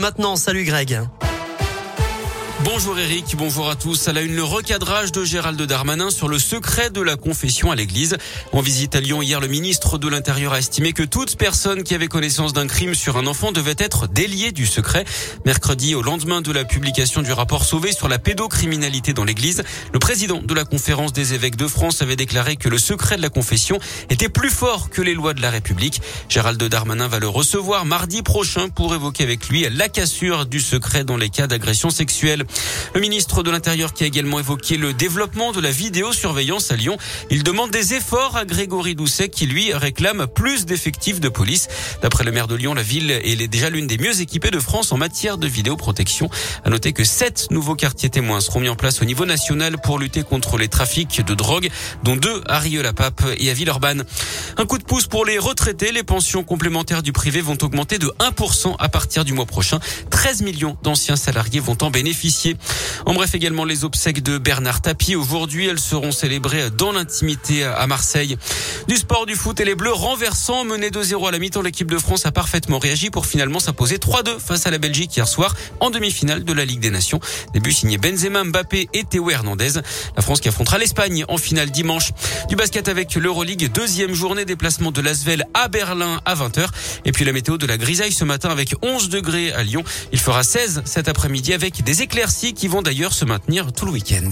Maintenant, salut Greg. Bonjour Eric, bonjour à tous. À la une, le recadrage de Gérald Darmanin sur le secret de la confession à l'église. En visite à Lyon hier, le ministre de l'Intérieur a estimé que toute personne qui avait connaissance d'un crime sur un enfant devait être déliée du secret. Mercredi, au lendemain de la publication du rapport Sauvé sur la pédocriminalité dans l'église, le président de la conférence des évêques de France avait déclaré que le secret de la confession était plus fort que les lois de la République. Gérald Darmanin va le recevoir mardi prochain pour évoquer avec lui la cassure du secret dans les cas d'agression sexuelle. Le ministre de l'Intérieur qui a également évoqué le développement de la vidéosurveillance à Lyon. Il demande des efforts à Grégory Doucet qui lui réclame plus d'effectifs de police. D'après le maire de Lyon, la ville est déjà l'une des mieux équipées de France en matière de vidéoprotection. À noter que sept nouveaux quartiers témoins seront mis en place au niveau national pour lutter contre les trafics de drogue, dont deux à Rieux-la-Pape et à Villeurbanne. Un coup de pouce pour les retraités. Les pensions complémentaires du privé vont augmenter de 1% à partir du mois prochain. 13 millions d'anciens salariés vont en bénéficier. En bref, également les obsèques de Bernard Tapie. Aujourd'hui, elles seront célébrées dans l'intimité à Marseille. Du sport, du foot et les Bleus renversant, menés 2-0 à la mi-temps, l'équipe de France a parfaitement réagi pour finalement s'imposer 3-2 face à la Belgique hier soir en demi-finale de la Ligue des Nations. Début signé Benzema, Mbappé et Théo Hernandez. La France qui affrontera l'Espagne en finale dimanche. Du basket avec l'Euroleague, deuxième journée déplacement de l'Asvel à Berlin à 20h. Et puis la météo de la grisaille ce matin avec 11 degrés à Lyon. Il fera 16 cet après-midi avec des éclairs qui vont d'ailleurs se maintenir tout le week-end.